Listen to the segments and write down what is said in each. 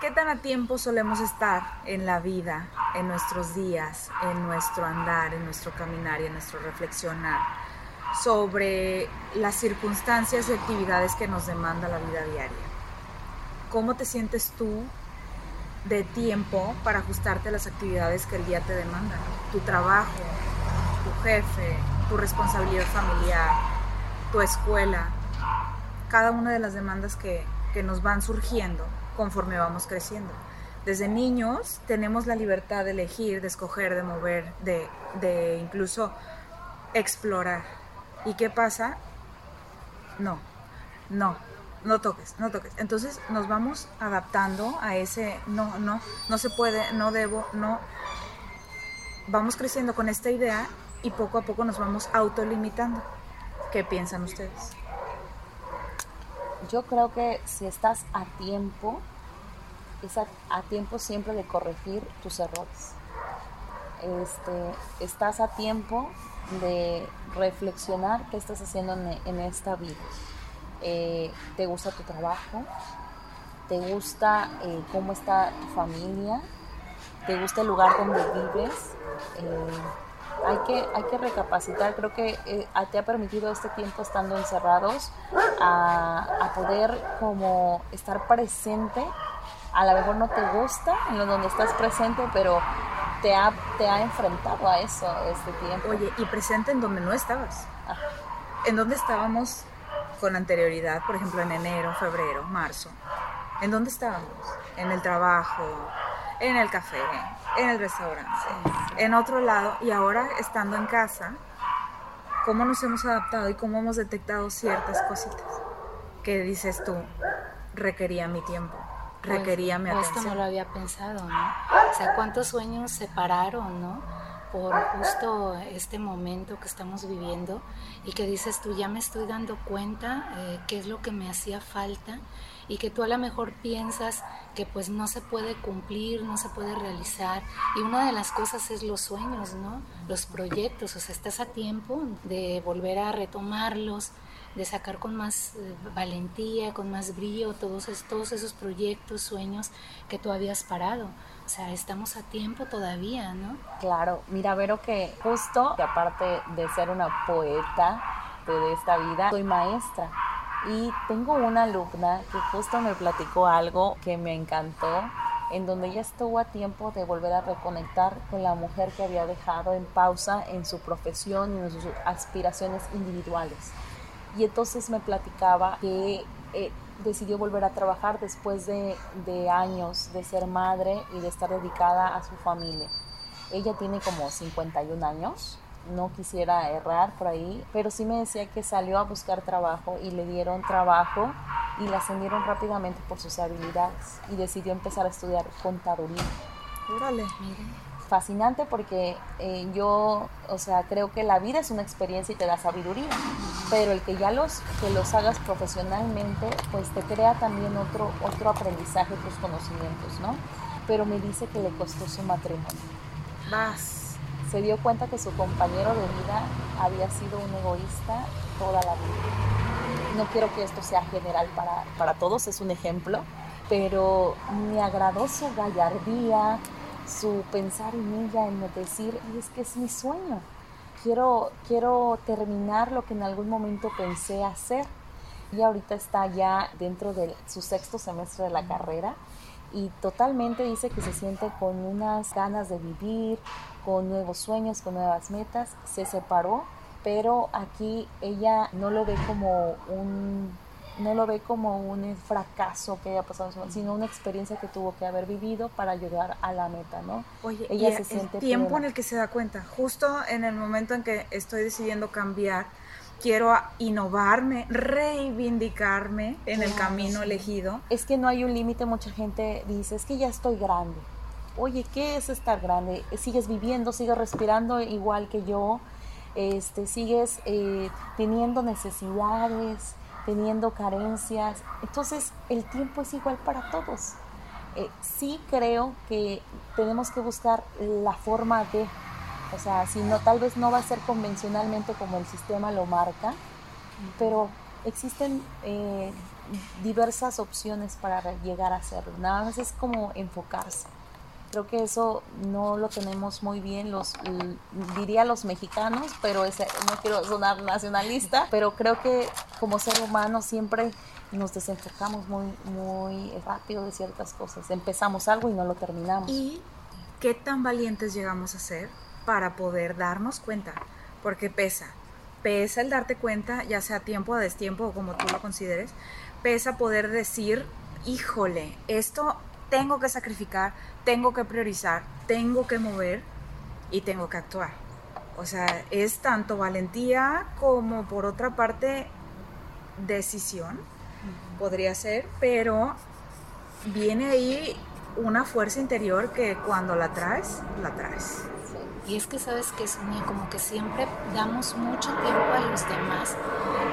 ¿Qué tan a tiempo solemos estar en la vida, en nuestros días, en nuestro andar, en nuestro caminar y en nuestro reflexionar sobre las circunstancias y actividades que nos demanda la vida diaria? ¿Cómo te sientes tú de tiempo para ajustarte a las actividades que el día te demanda? Tu trabajo, tu jefe, tu responsabilidad familiar, tu escuela, cada una de las demandas que, que nos van surgiendo conforme vamos creciendo. Desde niños tenemos la libertad de elegir, de escoger, de mover, de, de incluso explorar. ¿Y qué pasa? No, no, no toques, no toques. Entonces nos vamos adaptando a ese no, no, no se puede, no debo, no. Vamos creciendo con esta idea y poco a poco nos vamos autolimitando. ¿Qué piensan ustedes? Yo creo que si estás a tiempo, es a, tiempo siempre de corregir tus errores. Este, estás a tiempo de reflexionar qué estás haciendo en, esta vida. Eh, ¿Te gusta tu trabajo? ¿Te gusta eh, cómo está tu familia? ¿Te gusta el lugar donde vives? Eh, hay que, hay que recapacitar, creo que eh, te ha permitido este tiempo estando encerrados a, a, poder como estar presente, a lo mejor no te gusta en lo donde estás presente, pero te ha, te ha enfrentado a eso este tiempo. Oye, y presente en donde no estabas. ¿En dónde estábamos con anterioridad? Por ejemplo, en enero, febrero, marzo. ¿En dónde estábamos? En el trabajo, en el café, en el restaurante, en otro lado y ahora estando en casa, cómo nos hemos adaptado y cómo hemos detectado ciertas cositas que dices tú, requería mi tiempo, pues, requería mi atención. Esto no lo había pensado, ¿no? O sea, cuántos sueños se pararon, ¿no? Por justo este momento que estamos viviendo y que dices tú, ya me estoy dando cuenta eh, qué es lo que me hacía falta y que tú a lo mejor piensas que pues no se puede cumplir, no se puede realizar. Y una de las cosas es los sueños, ¿no? Los proyectos, o sea, estás a tiempo de volver a retomarlos, de sacar con más eh, valentía, con más brillo todos, todos esos proyectos, sueños que tú habías parado. O sea, estamos a tiempo todavía, ¿no? Claro, mira, Vero, que justo, que aparte de ser una poeta de esta vida, soy maestra. Y tengo una alumna que justo me platicó algo que me encantó, en donde ella estuvo a tiempo de volver a reconectar con la mujer que había dejado en pausa en su profesión y en sus aspiraciones individuales. Y entonces me platicaba que eh, decidió volver a trabajar después de, de años de ser madre y de estar dedicada a su familia. Ella tiene como 51 años no quisiera errar por ahí, pero sí me decía que salió a buscar trabajo y le dieron trabajo y la ascendieron rápidamente por sus habilidades y decidió empezar a estudiar contaduría. Órale. Fascinante porque eh, yo, o sea, creo que la vida es una experiencia y te da sabiduría, pero el que ya los, que los hagas profesionalmente, pues te crea también otro, otro aprendizaje, otros conocimientos, ¿no? Pero me dice que le costó su matrimonio. Más se dio cuenta que su compañero de vida había sido un egoísta toda la vida. No quiero que esto sea general para, para todos, es un ejemplo, pero me agradó su gallardía, su pensar en ella, en decir, es que es mi sueño. Quiero, quiero terminar lo que en algún momento pensé hacer. Y ahorita está ya dentro de su sexto semestre de la carrera y totalmente dice que se siente con unas ganas de vivir, con nuevos sueños, con nuevas metas. Se separó, pero aquí ella no lo ve como un no lo ve como un fracaso que haya pasado, sino una experiencia que tuvo que haber vivido para llegar a la meta, ¿no? Oye, ella se siente el tiempo en el que se da cuenta, justo en el momento en que estoy decidiendo cambiar, quiero innovarme, reivindicarme en el camino elegido. Es que no hay un límite, mucha gente dice, es que ya estoy grande. Oye, ¿qué es estar grande? Sigues viviendo, sigues respirando igual que yo, este, sigues eh, teniendo necesidades, teniendo carencias. Entonces, el tiempo es igual para todos. Eh, sí creo que tenemos que buscar la forma de o sea, si no, tal vez no va a ser convencionalmente como el sistema lo marca, pero existen eh, diversas opciones para llegar a hacerlo. Nada más es como enfocarse. Creo que eso no lo tenemos muy bien los, diría los mexicanos, pero no quiero sonar nacionalista, pero creo que como ser humano siempre nos desenfocamos muy, muy rápido de ciertas cosas. Empezamos algo y no lo terminamos. ¿Y qué tan valientes llegamos a ser para poder darnos cuenta? Porque pesa, pesa el darte cuenta, ya sea tiempo o destiempo o como tú lo consideres, pesa poder decir, híjole, esto tengo que sacrificar, tengo que priorizar, tengo que mover y tengo que actuar. O sea, es tanto valentía como por otra parte decisión, podría ser, pero viene ahí una fuerza interior que cuando la traes, la traes. Y es que sabes que Sonia, como que siempre damos mucho tiempo a los demás,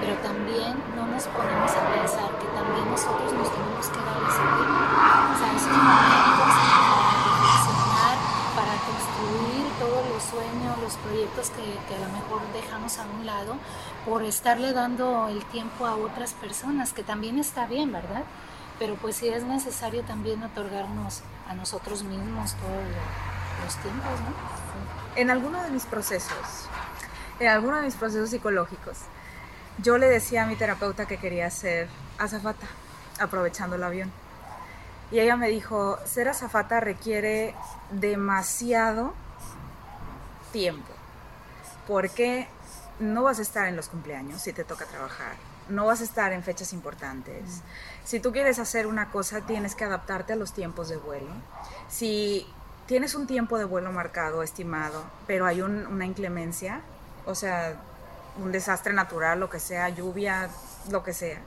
pero también no nos ponemos a pensar también nosotros nos tenemos que dar ese tiempo. O sea, esos momentos para reflexionar, para construir todos los sueños, los proyectos que, que a lo mejor dejamos a un lado por estarle dando el tiempo a otras personas, que también está bien, ¿verdad? Pero pues sí es necesario también otorgarnos a nosotros mismos todos los tiempos, ¿no? en alguno de mis procesos, en alguno de mis procesos psicológicos, yo le decía a mi terapeuta que quería ser azafata, aprovechando el avión. Y ella me dijo, ser azafata requiere demasiado tiempo, porque no vas a estar en los cumpleaños si te toca trabajar, no vas a estar en fechas importantes. Si tú quieres hacer una cosa, tienes que adaptarte a los tiempos de vuelo. Si tienes un tiempo de vuelo marcado, estimado, pero hay una inclemencia, o sea, un desastre natural, lo que sea, lluvia, lo que sea.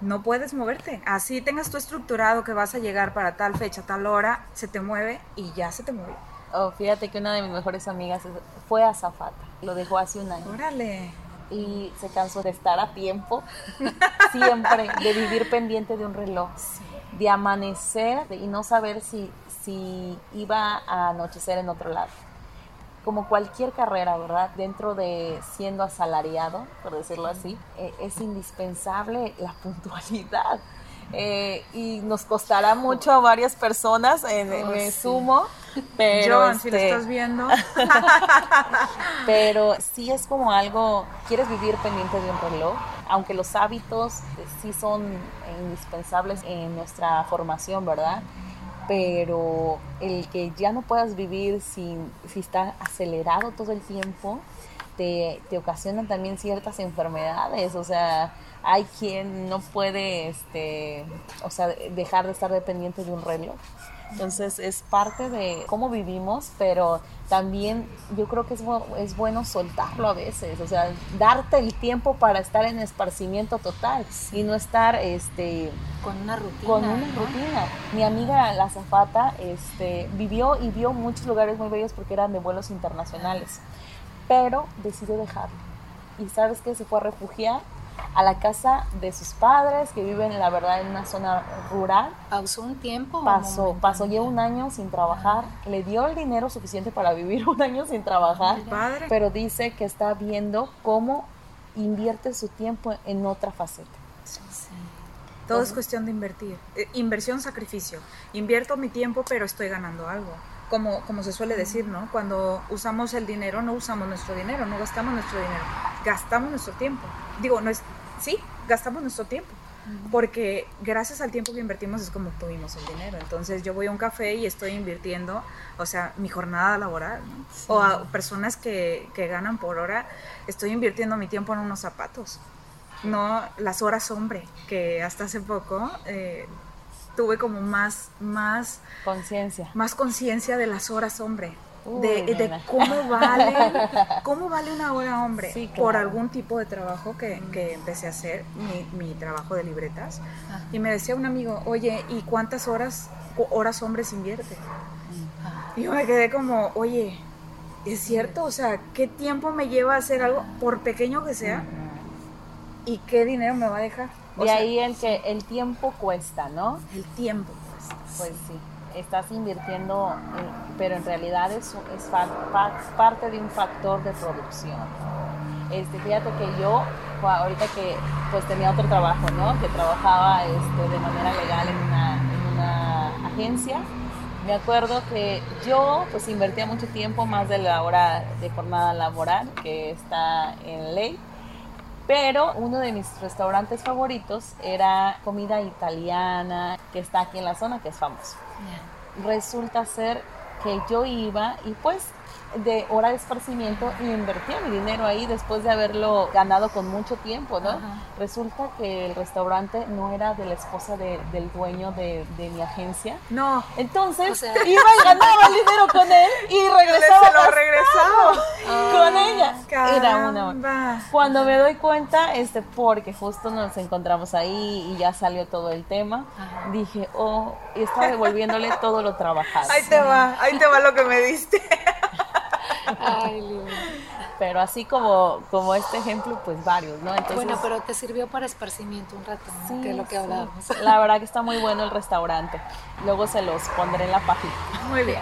No puedes moverte. Así tengas tú estructurado que vas a llegar para tal fecha, tal hora, se te mueve y ya se te mueve. Oh, fíjate que una de mis mejores amigas fue a Zafata. Lo dejó hace un año. Órale. Y se cansó de estar a tiempo, siempre, de vivir pendiente de un reloj, de amanecer y no saber si si iba a anochecer en otro lado. Como cualquier carrera, ¿verdad? Dentro de siendo asalariado, por decirlo así, eh, es indispensable la puntualidad. Eh, y nos costará mucho a varias personas, en, oh, me sumo, pero John, si lo este estás viendo. pero sí es como algo, quieres vivir pendiente de un reloj, aunque los hábitos sí son indispensables en nuestra formación, ¿verdad? Pero el que ya no puedas vivir sin, si está acelerado todo el tiempo, te, te ocasiona también ciertas enfermedades, o sea, hay quien no puede, este, o sea, dejar de estar dependiente de un reloj. Entonces es parte de cómo vivimos, pero también yo creo que es, es bueno soltarlo a veces, o sea, darte el tiempo para estar en esparcimiento total y no estar este con una rutina. Con una rutina. Mi amiga la zafata este, vivió y vio muchos lugares muy bellos porque eran de vuelos internacionales, pero decidió dejarlo. Y sabes que se fue a refugiar a la casa de sus padres que viven, la verdad, en una zona rural. ¿Pausó un tiempo? Pasó, pasó, lleva un año sin trabajar. Le dio el dinero suficiente para vivir un año sin trabajar. Padre. Pero dice que está viendo cómo invierte su tiempo en otra faceta. Sí. Todo es cuestión de invertir. Eh, inversión, sacrificio. Invierto mi tiempo, pero estoy ganando algo. Como, como se suele decir, ¿no? Cuando usamos el dinero, no usamos nuestro dinero, no gastamos nuestro dinero, gastamos nuestro tiempo. Digo, no es, sí, gastamos nuestro tiempo. Porque gracias al tiempo que invertimos es como obtuvimos el dinero. Entonces yo voy a un café y estoy invirtiendo, o sea, mi jornada laboral, o a personas que, que ganan por hora, estoy invirtiendo mi tiempo en unos zapatos no las horas hombre, que hasta hace poco eh, tuve como más, más conciencia. Más conciencia de las horas hombre. de, cómo vale cómo vale una hora hombre. Por algún tipo de trabajo que, que empecé a hacer mi, trabajo de libretas. Y me decía un amigo oye y cuántas horas horas hombres invierte y yo me quedé como oye es cierto o sea qué tiempo me lleva a hacer algo por pequeño que sea ¿Y qué dinero me va a dejar? Y ahí el que el tiempo cuesta, ¿no? El tiempo cuesta. Pues sí, estás invirtiendo, pero en realidad es, es parte de un factor de producción. Este, fíjate que yo ahorita que pues tenía otro trabajo, ¿no? Que trabajaba este, de manera legal en una, en una agencia. Me acuerdo que yo pues invertía mucho tiempo más de la hora de jornada laboral que está en ley pero uno de mis restaurantes favoritos era comida italiana, que está aquí en la zona, que es famoso. Resulta ser que yo iba y pues de hora de esparcimiento y invertía mi dinero ahí después de haberlo ganado con mucho tiempo, ¿no? Resulta que el restaurante no era de la esposa del dueño de, mi agencia. No. Entonces iba y ganaba el dinero con él y regresaba. Se lo regresaba. con ella. Era una. Cuando me doy cuenta, este, porque justo nos encontramos ahí y ya salió todo el tema, dije, oh, y estaba devolviéndole todo lo trabajado. Ahí te va, ahí te va lo que me diste. Pero así como, como este ejemplo, pues varios, ¿no? bueno, pero te sirvió para esparcimiento un rato, que es lo que hablábamos. La verdad que está muy bueno el restaurante. Luego se los pondré en la página. Muy bien.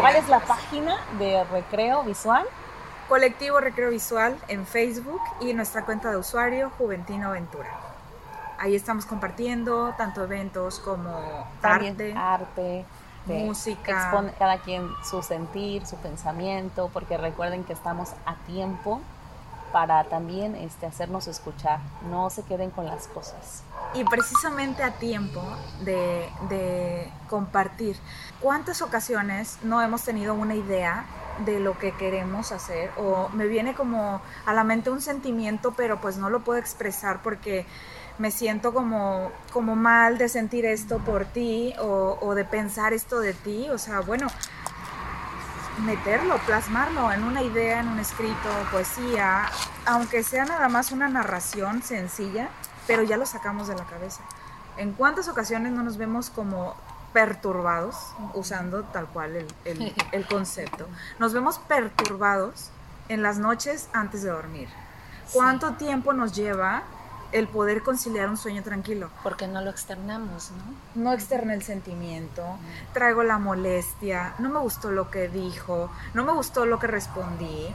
¿Cuál es la página de Recreo Visual? Colectivo Recreo Visual en Facebook y nuestra cuenta de usuario Juventino Aventura. Ahí estamos compartiendo tanto eventos como arte. arte música. Expone cada quien su sentir, su pensamiento, porque recuerden que estamos a tiempo para también este, hacernos escuchar, no se queden con las cosas. Y precisamente a tiempo de, de compartir. ¿Cuántas ocasiones no hemos tenido una idea de lo que queremos hacer o me viene como a la mente un sentimiento pero pues no lo puedo expresar porque me siento como, como mal de sentir esto por ti o, de pensar esto de ti. O sea, bueno, meterlo, plasmarlo en una idea, en un escrito, poesía, aunque sea nada más una narración sencilla, pero ya lo sacamos de la cabeza. ¿En cuántas ocasiones no nos vemos como perturbados, usando tal cual el, el concepto? Nos vemos perturbados en las noches antes de dormir. ¿Cuánto tiempo nos lleva el poder conciliar un sueño tranquilo. Porque no lo externamos, ¿no? No externé el sentimiento, traigo la molestia, no me gustó lo que dijo, no me gustó lo que respondí,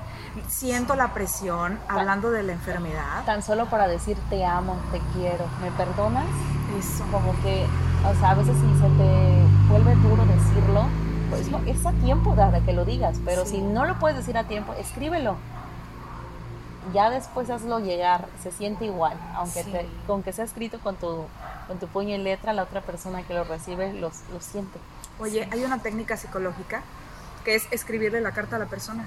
siento la presión hablando de la enfermedad. Tan solo para decir te amo, te quiero, ¿me perdonas? Eso. Como que, o sea, a veces si se te vuelve duro decirlo, pues es a tiempo de que lo digas, pero si no lo puedes decir a tiempo, escríbelo ya después hazlo llegar, se siente igual, aunque te, con que sea escrito con tu, con tu puño y letra, la otra persona que lo recibe lo, lo siente. Oye, hay una técnica psicológica que es escribirle la carta a la persona,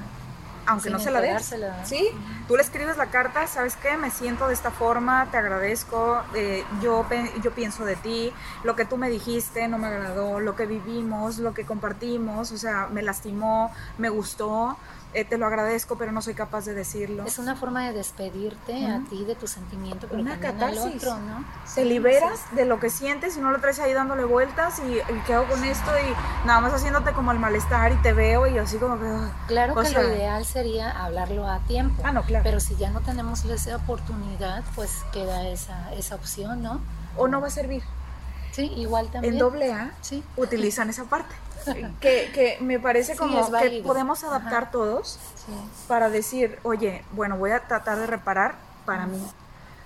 aunque no se la des. Sí, tú le escribes la carta, ¿sabes qué? Me siento de esta forma, te agradezco, eh, yo, yo pienso de ti, lo que tú me dijiste no me agradó, lo que vivimos, lo que compartimos, o sea, me lastimó, me gustó eh, te lo agradezco, pero no soy capaz de decirlo. Es una forma de despedirte a ti de tu sentimiento, pero una también al otro, ¿no? Te liberas de lo que sientes y no lo traes ahí dándole vueltas y, ¿qué hago con esto? Y nada más haciéndote como el malestar y te veo y así como que... Ah, claro que lo ideal sería hablarlo a tiempo. Ah, no, claro. Pero si ya no tenemos esa oportunidad, pues queda esa, esa opción, ¿no? O no va a servir. Sí, igual también. En doble A sí. utilizan esa parte. Que, que, me parece como que podemos adaptar todos para decir, oye, bueno, voy a tratar de reparar para mí.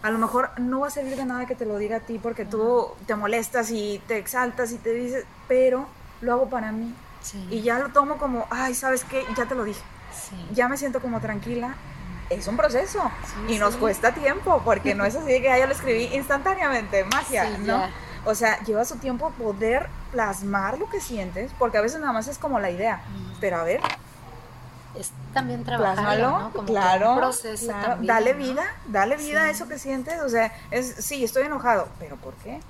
A lo mejor no va a servir de nada que te lo diga a ti porque tú te molestas y te exaltas y te dices, pero lo hago para mí. Y ya lo tomo como, ay, ¿sabes qué? Ya te lo dije. Ya me siento como tranquila. Es un proceso y nos cuesta tiempo porque no es así que ya lo escribí instantáneamente, magia, ¿no? O sea, lleva su tiempo poder plasmar lo que sientes, porque a veces nada más es como la idea, pero a ver. Es también trabajarlo, ¿no? claro, proceso dale vida, dale vida a eso que sientes, o sea, es, sí, estoy enojado, pero ¿por qué?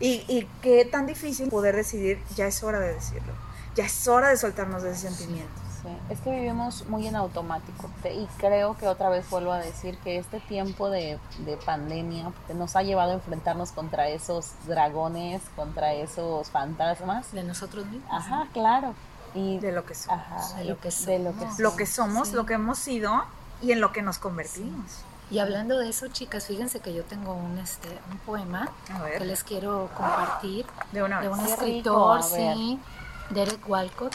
Y, y qué tan difícil poder decidir, ya es hora de decirlo, ya es hora de soltarnos de ese sentimiento. Es que vivimos muy en automático y creo que otra vez vuelvo a decir que este tiempo de, pandemia nos ha llevado a enfrentarnos contra esos dragones, contra esos fantasmas. De nosotros mismos. Ajá, claro. Y de lo que somos. de, lo que somos. lo que somos. lo que hemos sido y en lo que nos convertimos. Y hablando de eso, chicas, fíjense que yo tengo un, este, un poema que les quiero compartir. De, una de un escritor, sí, Derek Walcott.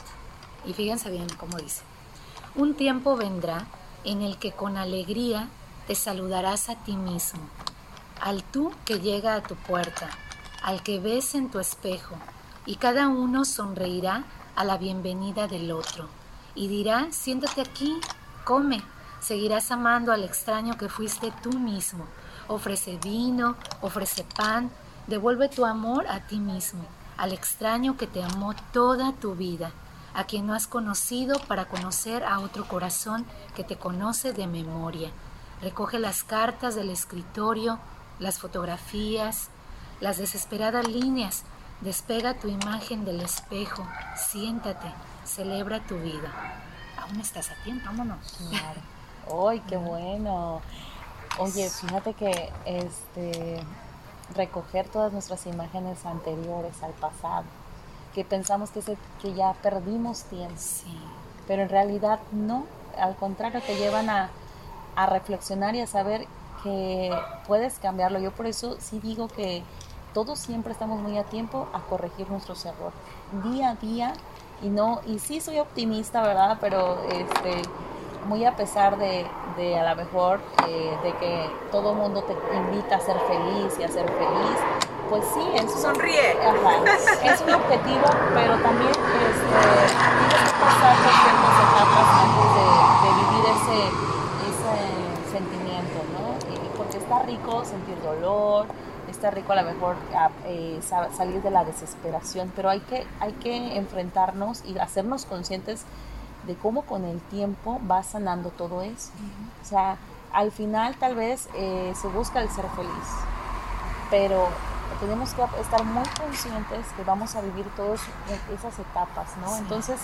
Y fíjense bien cómo dice. Un tiempo vendrá en el que con alegría te saludarás a ti mismo, al tú que llega a tu puerta, al que ves en tu espejo, y cada uno sonreirá a la bienvenida del otro, y dirá, siéntate aquí, come, seguirás amando al extraño que fuiste tú mismo, ofrece vino, ofrece pan, devuelve tu amor a ti mismo, al extraño que te amó toda tu vida, a quien no has conocido para conocer a otro corazón que te conoce de memoria. Recoge las cartas del escritorio, las fotografías, las desesperadas líneas, despega tu imagen del espejo, siéntate, celebra tu vida. Aún estás a tiempo, vámonos. Claro. ¡Ay, qué bueno! Oye, fíjate que este recoger todas nuestras imágenes anteriores al pasado, que pensamos que, que ya perdimos tiempo, sí. pero en realidad no, al contrario, te llevan a, a reflexionar y a saber que puedes cambiarlo. Yo por eso sí digo que todos siempre estamos muy a tiempo a corregir nuestros errores, día a día, y no, y sí soy optimista, ¿verdad? Pero este muy a pesar de, de a lo mejor eh, de que todo el mundo te invita a ser feliz y a ser feliz, pues sí, es, Sonríe. es un objetivo, pero también este, tienes que pasar por ciertas etapas antes de, vivir ese, ese sentimiento, ¿no? porque está rico sentir dolor, está rico a lo mejor eh, salir de la desesperación, pero hay que, hay que enfrentarnos y hacernos conscientes de cómo con el tiempo va sanando todo eso. O sea, al final tal vez eh, se busca el ser feliz, pero tenemos que estar muy conscientes que vamos a vivir todas esas etapas, ¿no? Entonces,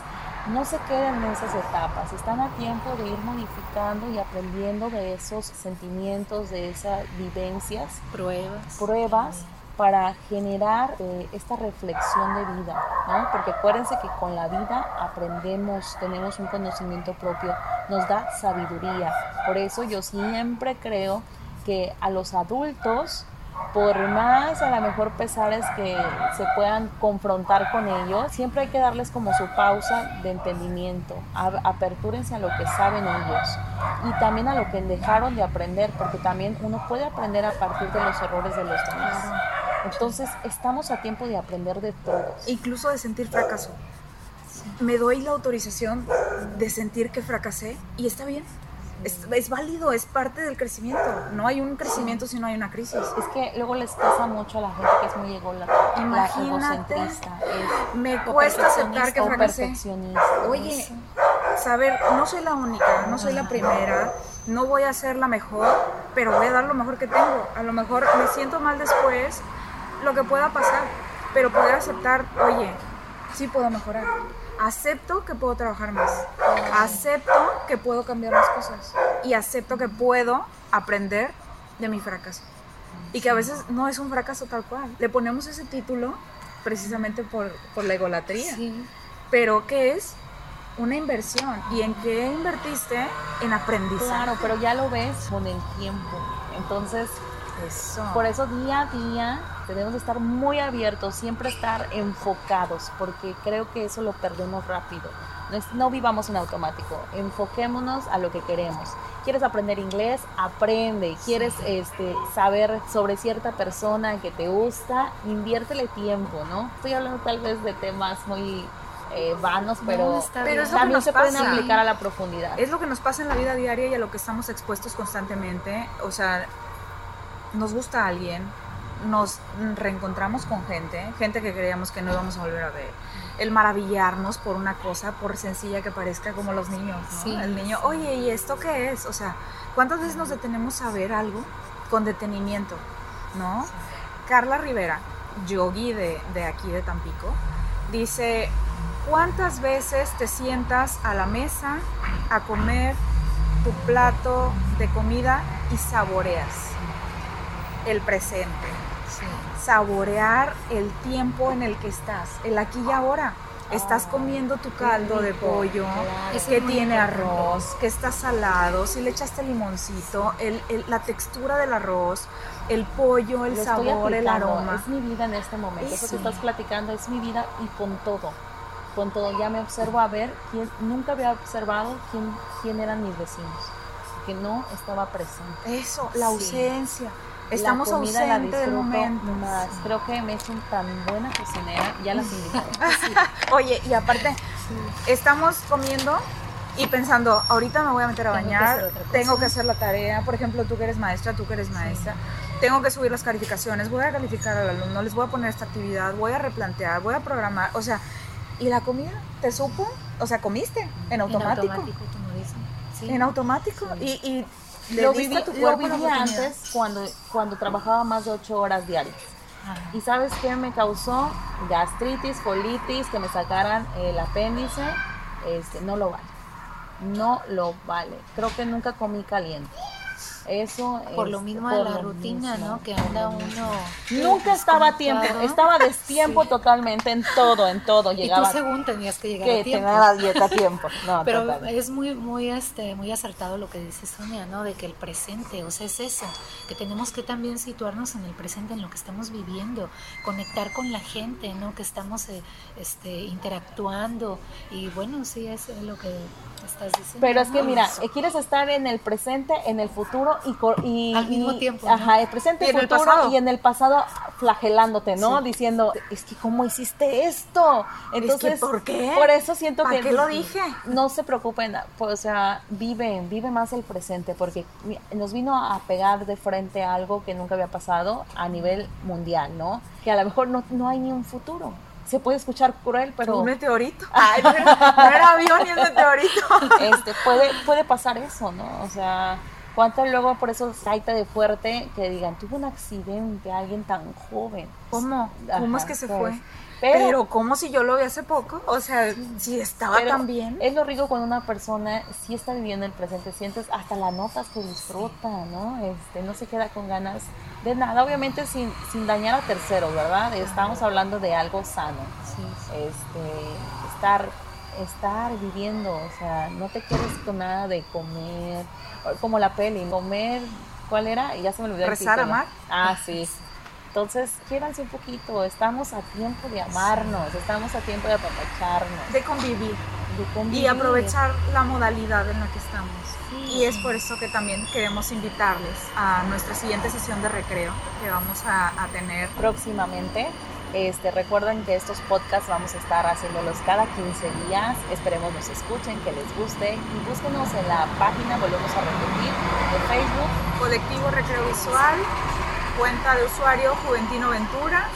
no se queden en esas etapas, están a tiempo de ir modificando y aprendiendo de esos sentimientos, de esas vivencias, pruebas, pruebas para generar eh, esta reflexión de vida, ¿no? Porque acuérdense que con la vida aprendemos, tenemos un conocimiento propio, nos da sabiduría. Por eso yo siempre creo que a los adultos, por más a lo mejor pesares que se puedan confrontar con ellos, siempre hay que darles como su pausa de entendimiento, apertúrense a lo que saben ellos y también a lo que dejaron de aprender, porque también uno puede aprender a partir de los errores de los demás. Entonces estamos a tiempo de aprender de todos. Incluso de sentir fracaso. Me doy la autorización de sentir que fracasé y está bien. Es, válido, es parte del crecimiento. No hay un crecimiento si no hay una crisis. Es que luego les pasa mucho a la gente que es muy ególatra, Imagínate, me cuesta aceptar que fracasé. Oye, saber, no soy la única, no soy la primera, no voy a ser la mejor, pero voy a dar lo mejor que tengo. A lo mejor me siento mal después, lo que pueda pasar, pero poder aceptar, oye, sí puedo mejorar. Acepto que puedo trabajar más. Acepto que puedo cambiar las cosas. Y acepto que puedo aprender de mi fracaso. Y que a veces no es un fracaso tal cual. Le ponemos ese título precisamente por, por la egolatría. Pero ¿qué es? Una inversión. ¿Y en qué invertiste? En aprendizaje. Claro, pero ya lo ves con el tiempo. Entonces, por eso día a día Debemos estar muy abiertos, siempre estar enfocados, porque creo que eso lo perdemos rápido. No, vivamos en automático, enfoquémonos a lo que queremos. ¿Quieres aprender inglés? Aprende. ¿Quieres este, saber sobre cierta persona que te gusta? Inviértele tiempo, ¿no? Estoy hablando tal vez de temas muy eh, vanos, pero, pero también se pueden aplicar a la profundidad. Es lo que nos pasa en la vida diaria y a lo que estamos expuestos constantemente. O sea, nos gusta alguien, nos reencontramos con gente, gente que creíamos que no íbamos a volver a ver. El maravillarnos por una cosa, por sencilla que parezca como los niños, El niño, oye, ¿y esto qué es? O sea, ¿cuántas veces nos detenemos a ver algo con detenimiento, no? Carla Rivera, yogi de, de aquí de Tampico, dice, ¿cuántas veces te sientas a la mesa a comer tu plato de comida y saboreas el presente? Saborear el tiempo en el que estás, el aquí y ahora. Estás comiendo tu caldo de pollo que tiene arroz, que está salado, si le echaste limoncito, el, la textura del arroz, el pollo, el sabor, el aroma. Es mi vida en este momento. Eso que estás platicando es mi vida y con todo. Con todo. Ya me observo a ver quién, nunca había observado quién, quién eran mis vecinos porque no estaba presente. Eso, la Sí. ausencia. Estamos la comida la disfruto más. Creo que me he hecho tan buena cocinera, ya las invitaré. Oye, y aparte, estamos comiendo y pensando, ahorita me voy a meter a Tengo bañar, tengo que hacer la tarea, por ejemplo, tú que eres maestra, tú que eres maestra, tengo que subir las calificaciones, voy a calificar al alumno, les voy a poner esta actividad, voy a replantear, voy a programar, o sea, ¿y la comida? ¿Te supo? O sea, comiste en automático. En automático, como dicen. Sí. En automático. Sí. Y, y le Lo, viví, a tu lo cuerpo oportunidad. antes cuando, cuando trabajaba más de ocho horas diarias. Ajá. ¿Y sabes qué me causó? Gastritis, colitis, que me sacaran el apéndice. Este, no lo vale. No lo vale. Creo que nunca comí caliente. Eso Por es lo mismo de la rutina, mismo. ¿no? Que anda uno. Nunca estaba a tiempo, estaba destiempo totalmente en todo, en todo. Y tú Llegaba según tenías que llegar que a tiempo. tenía la dieta a tiempo. No, Pero es muy, muy, este, muy acertado lo que dice Sonia, ¿no? De que el presente, o sea, es eso, que tenemos que también situarnos en el presente, en lo que estamos viviendo, conectar con la gente, ¿no? Que estamos, eh, este, interactuando y bueno, sí, es lo que estás diciendo. Pero es que mira, eh, quieres estar en el presente, en el futuro y, y Al mismo y- tiempo, ¿no? Ajá, el presente, Y en el futuro pasado. y en el pasado flagelándote, ¿no? Diciendo, es que cómo hiciste esto. Entonces, ¿por qué? Por eso siento ¿Para que qué lo dije? No se preocupen, pues, o sea, vive, vive más el presente porque nos vino a pegar de frente a algo que nunca había pasado a nivel mundial, ¿no? Que a lo mejor no, no hay ni un futuro. Se puede escuchar cruel, pero Un meteorito. Ay, no, era, no era avión ni un meteorito. este, puede, puede pasar eso, ¿no? O sea, ¿cuánto luego por eso saita de fuerte que digan, tuvo un accidente, alguien tan joven? ¿Cómo? ¿Cómo es Ajá, que se pues, fue? Pero, Pero, ¿cómo si yo lo vi hace poco? O sea, si estaba tan bien. Es lo rico cuando una persona sí está viviendo el presente, sientes hasta las notas que disfruta, ¿no? Este, no se queda con ganas de nada, obviamente sin, sin dañar a terceros, ¿verdad? Estamos hablando de algo sano. Sí, sí. este, estar, estar viviendo, o sea, no te quedes con nada de comer, como la peli, comer, ¿cuál era? Ya se me olvidó. el Rezar, título. amar. Ah, sí. Entonces, quiéranse un poquito, estamos a tiempo de amarnos, estamos a tiempo de apapacharnos, De convivir de y convivir. aprovechar la modalidad en la que estamos. Sí. Y es por eso que también queremos invitarles a nuestra siguiente sesión de recreo que vamos a, a tener. próximamente. Este, recuerden que estos podcasts vamos a estar haciéndolos cada 15 días. Esperemos nos escuchen, que les guste y búsquenos en la página, volvemos a repetir, de Facebook. Colectivo Recreo Visual, cuenta de usuario Juventino Ventura.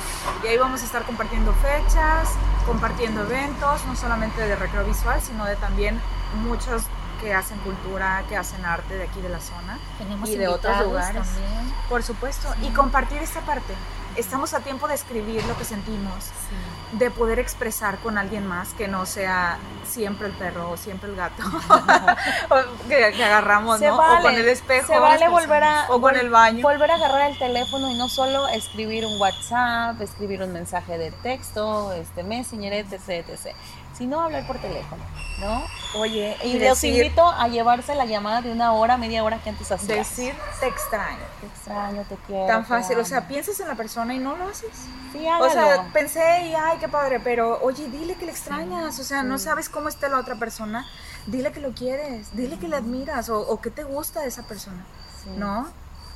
Y ahí vamos a estar compartiendo fechas, compartiendo eventos, no solamente de recreo visual, sino de también muchos que hacen cultura, que hacen arte de aquí de la zona. Tenemos Y de otros lugares. también. Por supuesto. Y compartir esta parte. Estamos a tiempo de escribir lo que sentimos, Sí. de poder expresar con alguien más que no sea siempre el perro o siempre el gato O que, que agarramos, Se ¿no? vale, o con el espejo. se vale volver a o con el baño. volver a agarrar el teléfono y no solo escribir un WhatsApp, escribir un mensaje de texto, este Messenger, etc, etc, sino hablar por teléfono, ¿no? Oye, Y, y los invito a llevarse la llamada de una hora, media hora que antes hacías. decir te extraño. te extraño, te quiero. Tan fácil, o sea, amo". piensas en la persona y no lo haces. sí, O hágalo. sea, pensé y ay, qué padre, pero oye, dile que le extrañas, o sea, no sabes cómo está la otra persona, dile que lo quieres, dile que le admiras o, o que te gusta de esa persona, Sí, ¿no?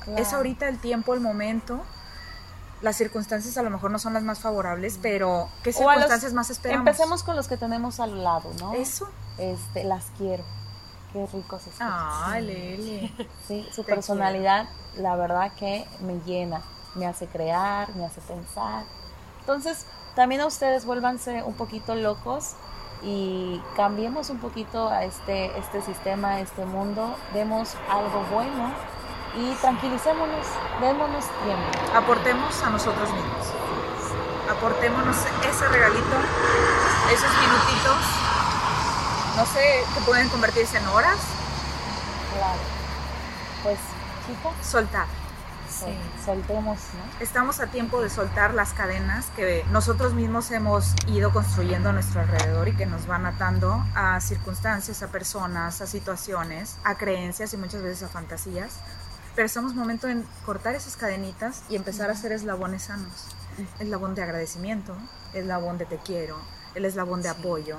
claro. Es ahorita el tiempo, el momento. Las circunstancias a lo mejor no son las más favorables, pero ¿qué los- circunstancias más esperamos? Empecemos con los que tenemos al lado, ¿no? Eso. Este, las quiero. Qué rico se escucha. Ay, Lele. Sí, su Te personalidad, la verdad que me llena, me hace crear, me hace pensar. Entonces, también a ustedes vuélvanse un poquito locos y cambiemos un poquito a este, este sistema, a este mundo, demos algo bueno y tranquilicémonos, démonos tiempo. Aportemos a nosotros mismos. Aportémonos ese regalito, esos minutitos, no sé, que pueden convertirse en horas, Claro. Pues, chicas, soltar. pues, soltemos, ¿no? Estamos a tiempo de soltar las cadenas que nosotros mismos hemos ido construyendo a nuestro alrededor y que nos van atando a circunstancias, a personas, a situaciones, a creencias y muchas veces a fantasías. Pero estamos momento en cortar esas cadenitas y empezar a hacer eslabones sanos. Eslabón de agradecimiento, eslabón de te quiero, el eslabón de apoyo,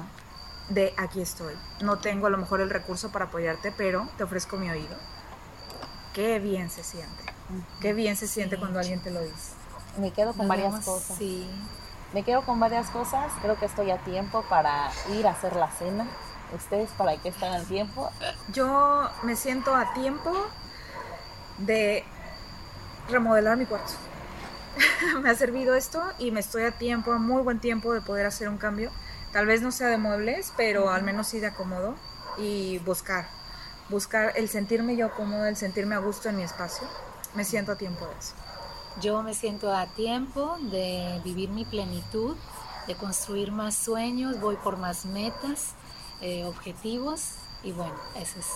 de aquí estoy. No tengo a lo mejor el recurso para apoyarte, pero te ofrezco mi oído. qué bien se siente. Qué bien se siente cuando alguien te lo dice. Me quedo con varias cosas. Sí. Me quedo con varias cosas. Creo que estoy a tiempo para ir a hacer la cena. ¿Ustedes para qué están al tiempo? Yo me siento a tiempo de remodelar mi cuarto. me ha servido esto y me estoy a tiempo, a muy buen tiempo de poder hacer un cambio. Tal vez no sea de muebles, pero al menos sí de acomodo y buscar, buscar el sentirme yo cómoda, el sentirme a gusto en mi espacio. Me siento a tiempo de eso. Yo me siento a tiempo de vivir mi plenitud, de construir más sueños, voy por más metas, eh, objetivos y bueno, eso es,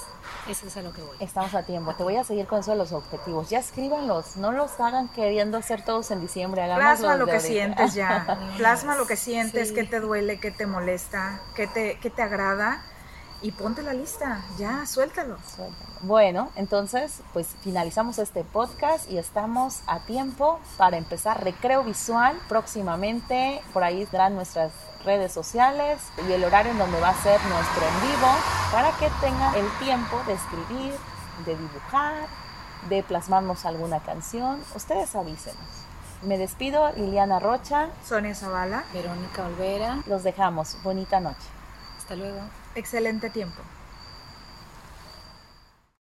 eso es a lo que voy. Estamos a tiempo. Te voy a seguir con eso de los objetivos. Ya escríbanlos. No los hagan queriendo hacer todos en diciembre. Plasma lo que ahorita. sientes ya. Plasma lo que sientes, Sí. qué te duele, qué te molesta, qué te, qué te agrada y ponte la lista. Ya, suéltalo. Suéltalo. Bueno, entonces, pues finalizamos este podcast y estamos a tiempo para empezar Recreo Visual próximamente. Por ahí estarán nuestras redes sociales y el horario en donde va a ser nuestro en vivo para que tengan el tiempo de escribir, de dibujar, de plasmarnos alguna canción. Ustedes avísenos. Me despido, Liliana Rocha. Sonia Zavala, Verónica Olvera, Los dejamos. Bonita noche. hasta luego. excelente tiempo.